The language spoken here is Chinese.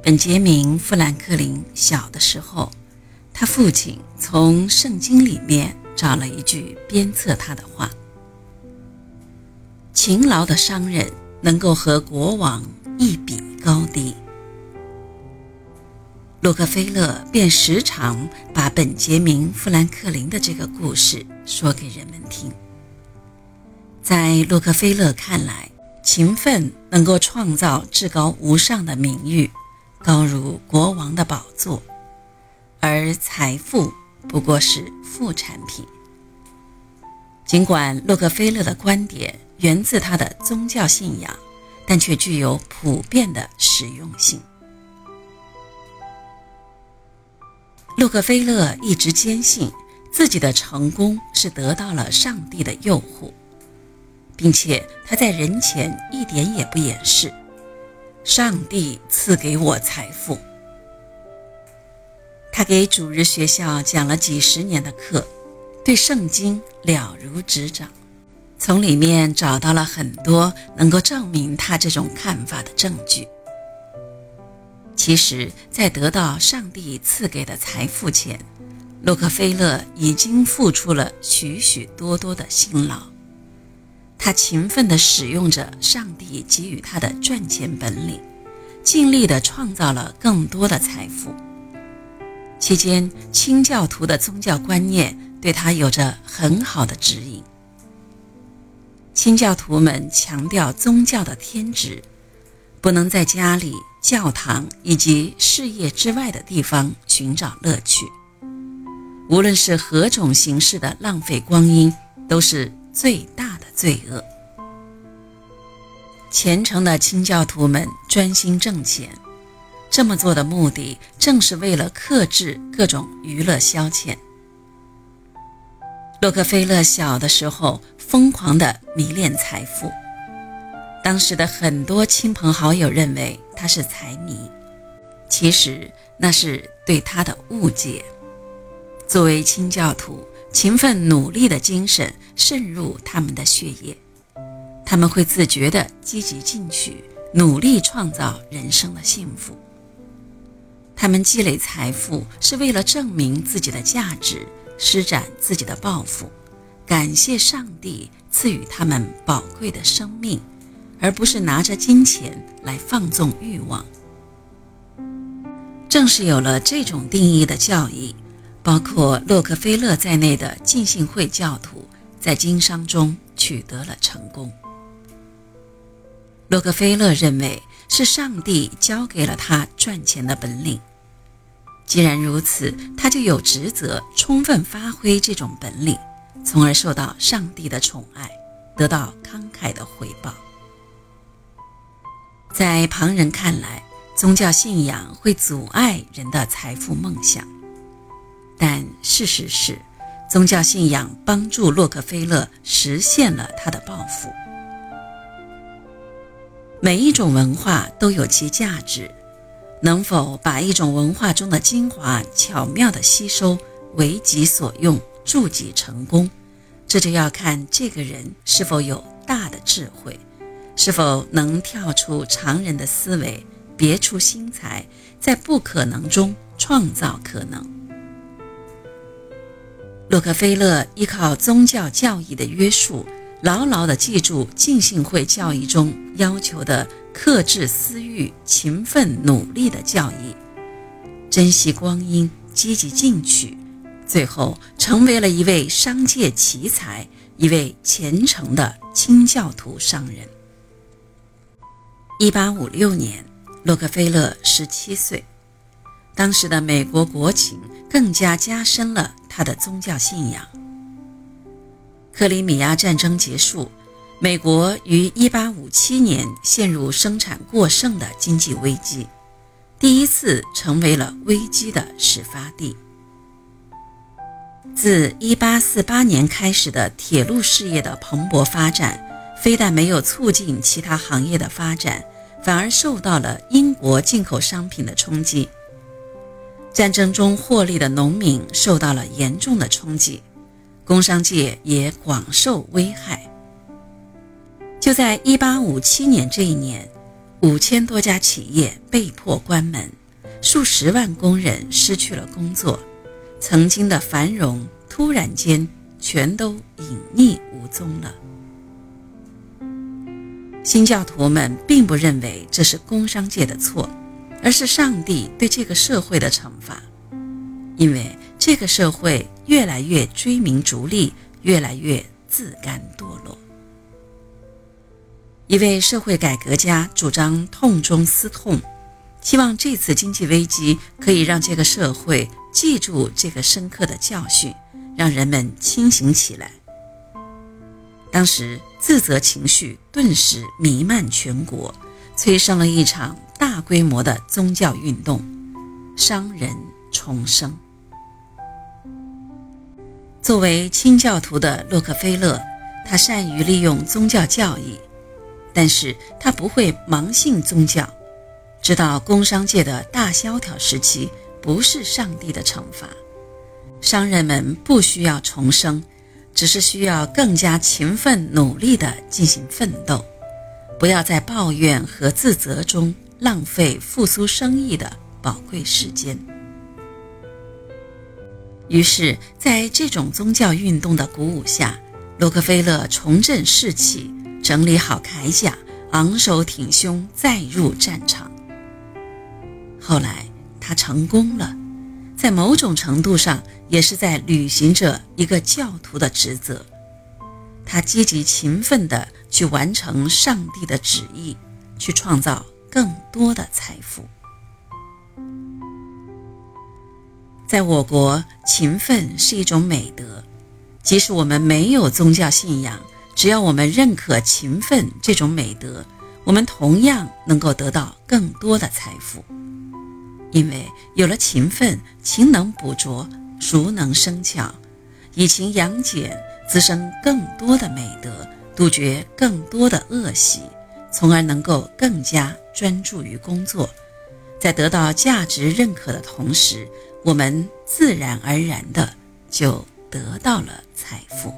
本杰明·富兰克林小的时候，他父亲从圣经里面找了一句鞭策他的话：“勤劳的商人能够和国王一比高低。”洛克菲勒便时常把本杰明·富兰克林的这个故事说给人们听。在洛克菲勒看来，勤奋能够创造至高无上的名誉，高如国王的宝座，而财富不过是副产品。尽管洛克菲勒的观点源自他的宗教信仰，但却具有普遍的实用性。洛克菲勒一直坚信自己的成功是得到了上帝的诱惑。并且他在人前一点也不掩饰，上帝赐给我财富。他给主日学校讲了几十年的课，对圣经了如指掌，从里面找到了很多能够证明他这种看法的证据。其实，在得到上帝赐给的财富前，洛克菲勒已经付出了许许多多的辛劳。他勤奋地使用着上帝给予他的赚钱本领，尽力地创造了更多的财富。期间，清教徒的宗教观念对他有着很好的指引。清教徒们强调宗教的天职，不能在家里、教堂以及事业之外的地方寻找乐趣。无论是何种形式的浪费光阴，都是最大。罪恶。虔诚的清教徒们专心挣钱，这么做的目的正是为了克制各种娱乐消遣。洛克菲勒小的时候疯狂地迷恋财富，当时的很多亲朋好友认为他是财迷，其实那是对他的误解。作为清教徒。勤奋努力的精神渗入他们的血液，他们会自觉地积极进取，努力创造人生的幸福。他们积累财富是为了证明自己的价值，施展自己的抱负，感谢上帝赐予他们宝贵的生命，而不是拿着金钱来放纵欲望。正是有了这种定义的教义。包括洛克菲勒在内的浸信会教徒在经商中取得了成功。洛克菲勒认为是上帝教给了他赚钱的本领，既然如此，他就有职责充分发挥这种本领，从而受到上帝的宠爱，得到慷慨的回报。在旁人看来，宗教信仰会阻碍人的财富梦想。但事实是，宗教信仰帮助洛克菲勒实现了他的抱负。每一种文化都有其价值，能否把一种文化中的精华巧妙地吸收，为己所用，助己成功，这就要看这个人是否有大的智慧，是否能跳出常人的思维，别出心裁，在不可能中创造可能。洛克菲勒依靠宗教教义的约束，牢牢地记住浸信会教义中要求的克制私欲、勤奋努力的教义，珍惜光阴、积极进取，最后成为了一位商界奇才，一位虔诚的清教徒商人。一八五六年，洛克菲勒十七岁，当时的美国国情更加加深了。他的宗教信仰。克里米亚战争结束，美国于1857年陷入生产过剩的经济危机，第一次成为了危机的始发地。自1848年开始的铁路事业的蓬勃发展，非但没有促进其他行业的发展，反而受到了英国进口商品的冲击。战争中获利的农民受到了严重的冲击，工商界也广受危害。就在1857年这一年，五千多家企业被迫关门，数十万工人失去了工作，曾经的繁荣突然间全都隐匿无踪了。新教徒们并不认为这是工商界的错，而是上帝对这个社会的惩罚，因为这个社会越来越追名逐利，越来越自甘堕落。一位社会改革家主张痛中思痛，希望这次经济危机可以让这个社会记住这个深刻的教训，让人们清醒起来。当时自责情绪顿时弥漫全国，催生了一场大规模的宗教运动——商人重生。作为清教徒的洛克菲勒，他善于利用宗教教义。但是他不会盲信宗教，知道工商界的大萧条时期不是上帝的惩罚，商人们不需要重生，只是需要更加勤奋努力地进行奋斗，不要在抱怨和自责中浪费复苏生意的宝贵时间。于是，在这种宗教运动的鼓舞下，洛克菲勒重振士气。整理好铠甲，昂首挺胸，再入战场。后来他成功了，在某种程度上也是在履行着一个教徒的职责。他积极勤奋地去完成上帝的旨意，去创造更多的财富。在我国，勤奋是一种美德，即使我们没有宗教信仰。只要我们认可勤奋这种美德，我们同样能够得到更多的财富。因为有了勤奋，勤能补拙，熟能生巧，以勤养俭，滋生更多的美德，杜绝更多的恶习，从而能够更加专注于工作。在得到价值认可的同时，我们自然而然的就得到了财富。